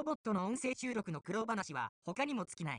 ロボットの音声収録の苦労話は他にも尽きない。